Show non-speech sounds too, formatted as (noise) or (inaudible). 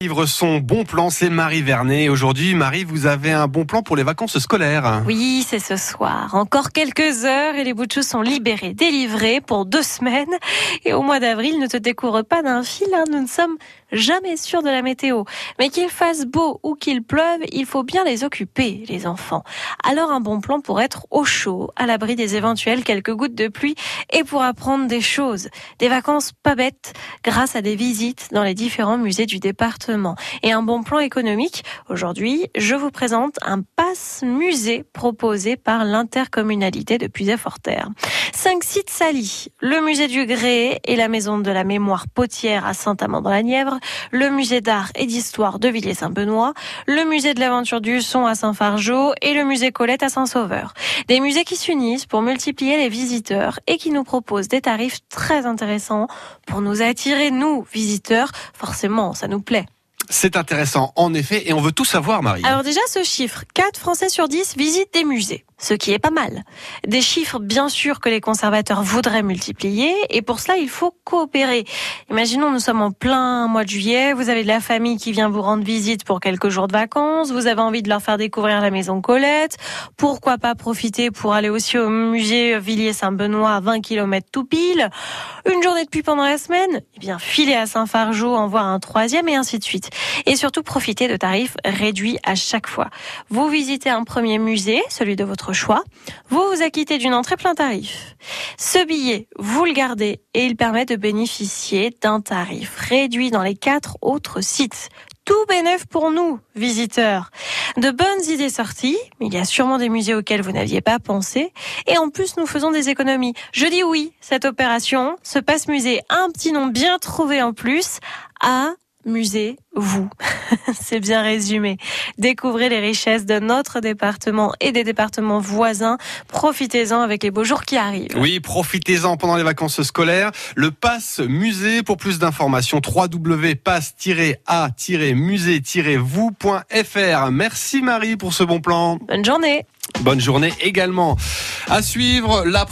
Livre son bon plan, c'est Marie Vernet. Aujourd'hui, Marie, vous avez un bon plan pour les vacances scolaires. Oui, c'est ce soir. Encore quelques heures et les choses sont libérés, délivrés pour deux semaines. Et au mois d'avril, ne te découvre pas d'un fil, hein. nous ne sommes jamais sûrs de la météo. Mais qu'il fasse beau ou qu'il pleuve, il faut bien les occuper, les enfants. Alors un bon plan pour être au chaud, à l'abri des éventuelles quelques gouttes de pluie et pour apprendre des choses. Des vacances pas bêtes grâce à des visites dans les différents musées du département. Et un bon plan économique. Aujourd'hui, je vous présente un passe musée proposé par l'intercommunalité de Puisay-Forterre. Cinq sites salis. Le musée du Gré et la maison de la mémoire potière à Le musée d'art et d'histoire de Villiers-Saint-Benoît, le musée de l'aventure du son à Saint-Fargeau et le musée Colette à Saint-Sauveur. Des musées qui s'unissent pour multiplier les visiteurs et qui nous proposent des tarifs très intéressants pour nous attirer, nous, visiteurs. Forcément, ça nous plaît. C'est intéressant, en effet, et on veut tout savoir, Marie. Alors déjà, ce chiffre, 4 Français sur 10 visitent des musées ce qui est pas mal. Des chiffres, bien sûr, que les conservateurs voudraient multiplier, et pour cela, il faut coopérer. Imaginons, nous sommes en plein mois de juillet, vous avez de la famille qui vient vous rendre visite pour quelques jours de vacances, vous avez envie de leur faire découvrir la maison Colette, pourquoi pas profiter pour aller aussi au musée Villiers-Saint-Benoît à 20 km tout pile, une journée de pluie pendant la semaine, eh bien, filer à Saint-Fargeau, en voir un troisième, et ainsi de suite. Et surtout, profiter de tarifs réduits à chaque fois. Vous visitez un premier musée, celui de votre choix, vous vous acquittez d'une entrée plein tarif. Ce billet, vous le gardez et il permet de bénéficier d'un tarif réduit dans les quatre autres sites. Tout bénéf pour nous, visiteurs. De bonnes idées sorties, il y a sûrement des musées auxquels vous n'aviez pas pensé, et en plus nous faisons des économies. Je dis oui, cette opération, ce passe-musée, un petit nom bien trouvé en plus, à musée, vous. (laughs) C'est bien résumé. Découvrez les richesses de notre département et des départements voisins. Profitez-en avec les beaux jours qui arrivent. Oui, profitez-en pendant les vacances scolaires. Le passe musée, pour plus d'informations, www.passe-musée-vous.fr. Merci Marie pour ce bon plan. Bonne journée. Bonne journée également. À suivre la